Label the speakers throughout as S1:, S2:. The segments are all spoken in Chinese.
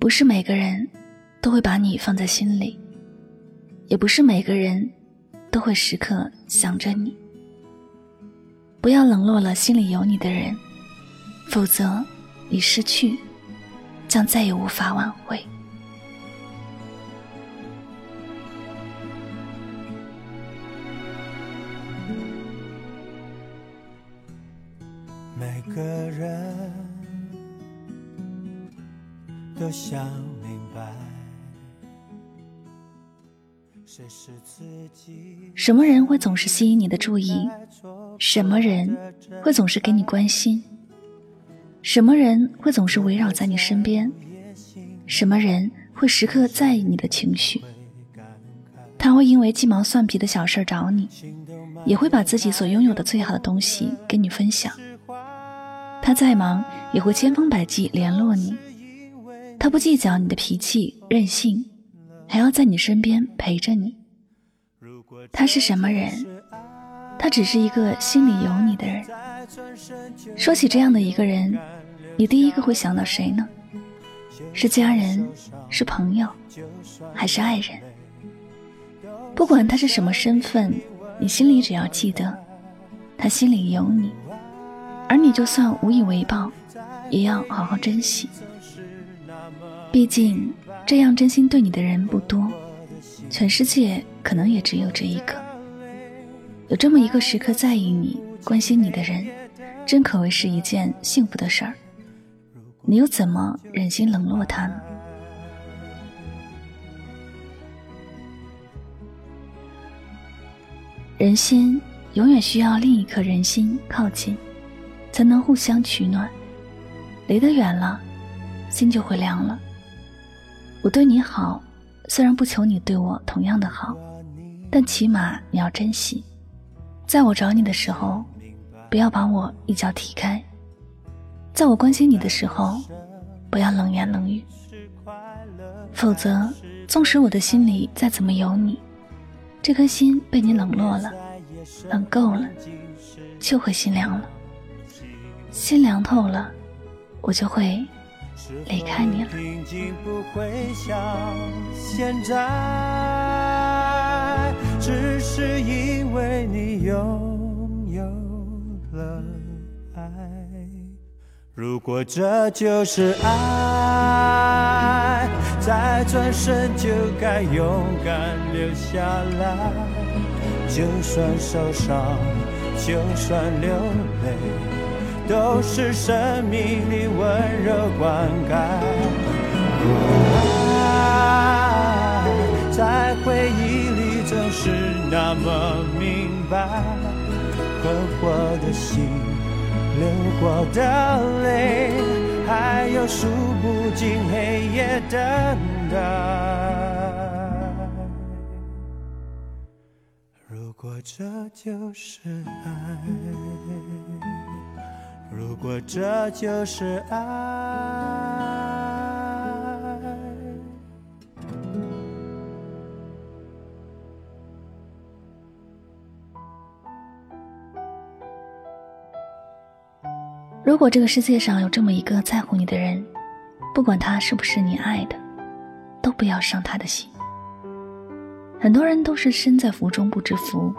S1: 不是每个人都会把你放在心里，也不是每个人都会时刻想着你。不要冷落了心里有你的人，否则你失去将再也无法挽回。
S2: 想明白，谁是自己。
S1: 什么人会总是吸引你的注意？什么人会总是给你关心？什么人会总是围绕在你身边？什么人会时刻在意你的情绪？他会因为鸡毛蒜皮的小事找你，也会把自己所拥有的最好的东西跟你分享。他再忙也会千方百计联络你，他不计较你的脾气任性，还要在你身边陪着你。他是什么人？他只是一个心里有你的人。说起这样的一个人，你第一个会想到谁呢？是家人，是朋友，还是爱人？不管他是什么身份，你心里只要记得，他心里有你，而你就算无以为报，也要好好珍惜。毕竟，这样真心对你的人不多，全世界可能也只有这一个。有这么一个时刻在意你、关心你的人，真可谓是一件幸福的事儿。你又怎么忍心冷落他呢？人心永远需要另一颗人心靠近，才能互相取暖。离得远了，心就会凉了。我对你好，虽然不求你对我同样的好，但起码你要珍惜。在我找你的时候，不要把我一脚踢开；在我关心你的时候，不要冷言冷语。否则，纵使我的心里再怎么有你，这颗心被你冷落了、冷够了，就会心凉了。心凉透了，我就会离开你了。
S2: 只是因为你拥有了爱。如果这就是爱，再转身就该勇敢留下来。就算受伤，就算流泪，都是生命里温柔灌溉。爱在回忆里。总是那么明白，合过的心，流过的泪，还有数不尽黑夜等待。如果这就是爱，如果这就是爱。
S1: 如果这个世界上有这么一个在乎你的人，不管他是不是你爱的，都不要伤他的心。很多人都是身在福中不知福，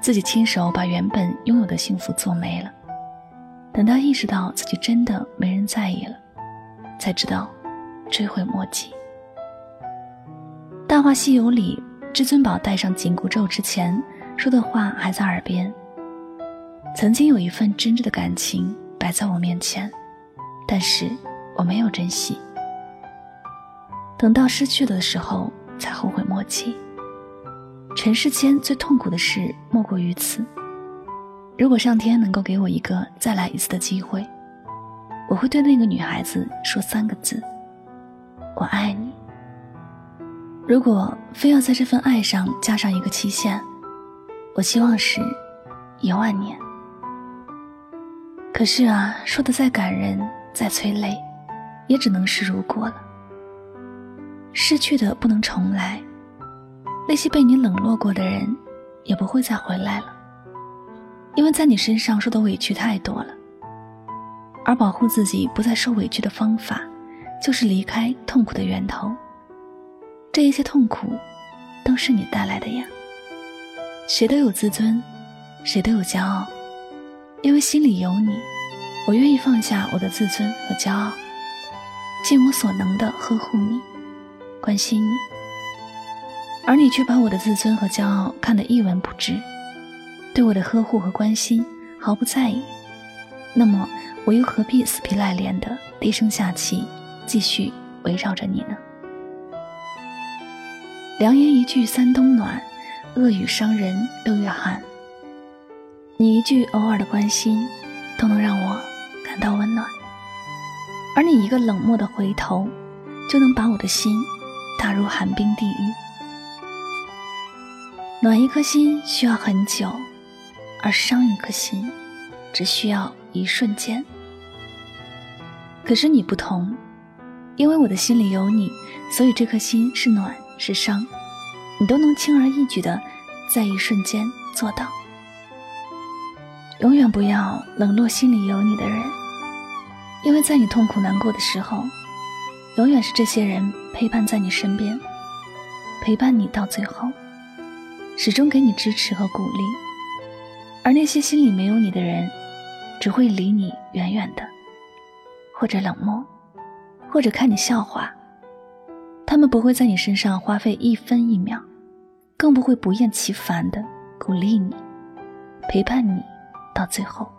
S1: 自己亲手把原本拥有的幸福做没了。等到意识到自己真的没人在意了，才知道追悔莫及。《大话西游》里，至尊宝戴上紧箍咒之前说的话还在耳边：曾经有一份真挚的感情。摆在我面前，但是我没有珍惜。等到失去的时候，才后悔莫及。尘世间最痛苦的事莫过于此。如果上天能够给我一个再来一次的机会，我会对那个女孩子说三个字：我爱你。如果非要在这份爱上加上一个期限，我希望是一万年。可是啊，说的再感人，再催泪，也只能是如果了。失去的不能重来，那些被你冷落过的人，也不会再回来了。因为在你身上受的委屈太多了，而保护自己不再受委屈的方法，就是离开痛苦的源头。这一切痛苦，都是你带来的呀。谁都有自尊，谁都有骄傲，因为心里有你，我愿意放下我的自尊和骄傲，尽我所能的呵护你，关心你。而你却把我的自尊和骄傲看得一文不值，对我的呵护和关心毫不在意。那么，我又何必死皮赖脸的低声下气，继续围绕着你呢？良言一句三冬暖，恶语伤人六月寒。你一句偶尔的关心，都能让我感到温暖；而你一个冷漠的回头，就能把我的心打入寒冰地狱。暖一颗心需要很久，而伤一颗心只需要一瞬间。可是你不同，因为我的心里有你，所以这颗心是暖是伤，你都能轻而易举的在一瞬间做到。永远不要冷落心里有你的人，因为在你痛苦难过的时候，永远是这些人陪伴在你身边，陪伴你到最后。始终给你支持和鼓励，而那些心里没有你的人，只会离你远远的，或者冷漠，或者看你笑话。他们不会在你身上花费一分一秒，更不会不厌其烦的鼓励你，陪伴你到最后。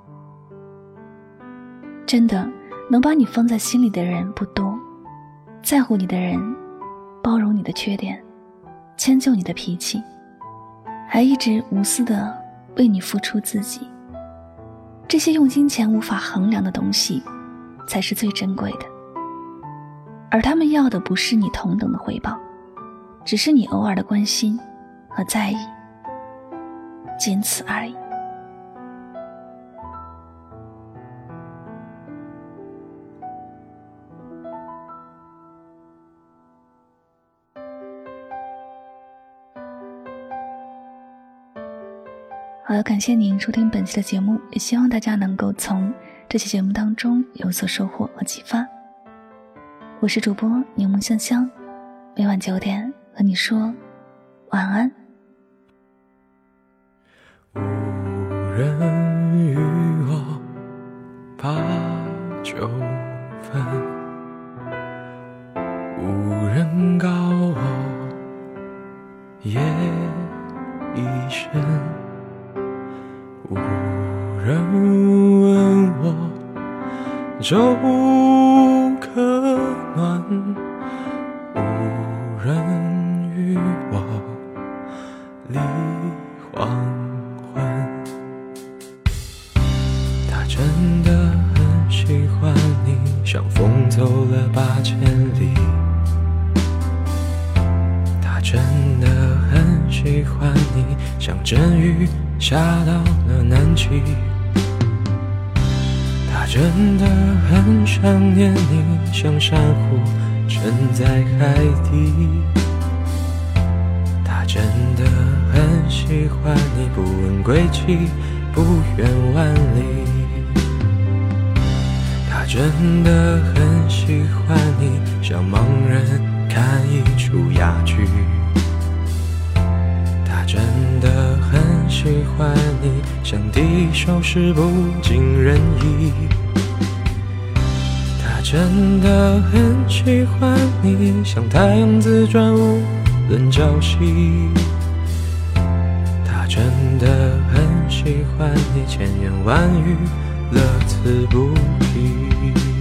S1: 真的，能把你放在心里的人不多，在乎你的人，包容你的缺点，迁就你的脾气。还一直无私的为你付出自己，这些用金钱无法衡量的东西，才是最珍贵的。而他们要的不是你同等的回报，只是你偶尔的关心和在意，仅此而已。好了，感谢您收听本期的节目，也希望大家能够从这期节目当中有所收获和启发。我是主播柠檬香香，每晚九点和你说晚安。
S3: 无人与我把酒分，无人告粥可暖，无人与我立黄昏。他真的很喜欢你，像风走了八千里。他真的很喜欢你，像阵雨。下到了南极，真的很想念你，像珊瑚沉在海底。他真的很喜欢你，不问归期，不远万里。他真的很喜欢你，像盲人看一出哑剧。喜欢你，像第一首诗不尽人意。他真的很喜欢你，像太阳自转无人朝夕。他真的很喜欢你，千言万语乐此不疲。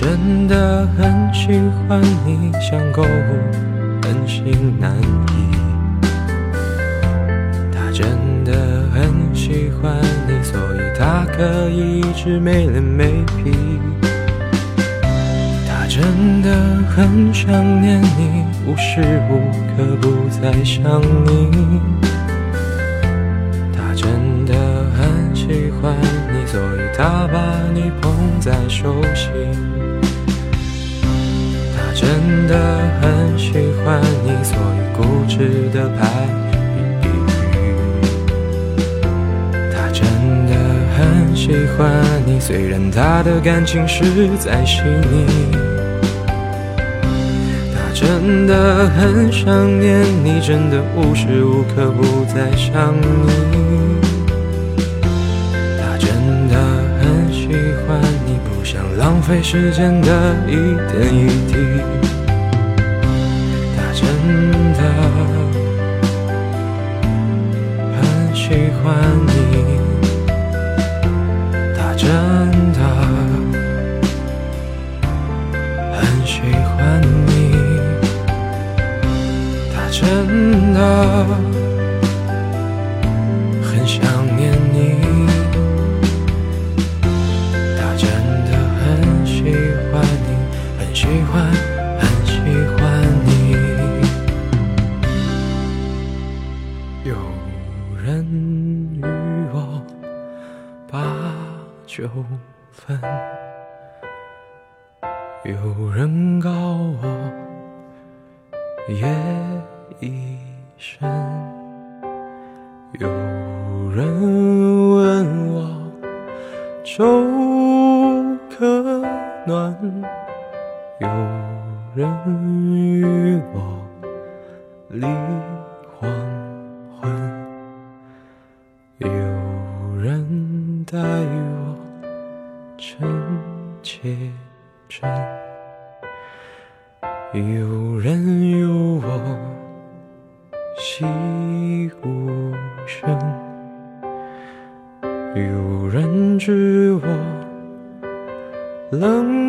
S3: 真的很喜欢你，像购物，很心难移。他真的很喜欢你，所以他可以一直没脸没皮。他真的很想念你，无时无刻不在想你。他真的喜欢你，所以他把你捧在手心。他真的很喜欢你，所以固执的排比喻。他真的很喜欢你，虽然他的感情实在细腻。他真的很想念你，真的无时无刻不在想你。浪费时间的一点一滴。他真的很喜欢你，酒分，有人告我夜已深，有人问我粥可暖，有人与我离。细无声，有人知我冷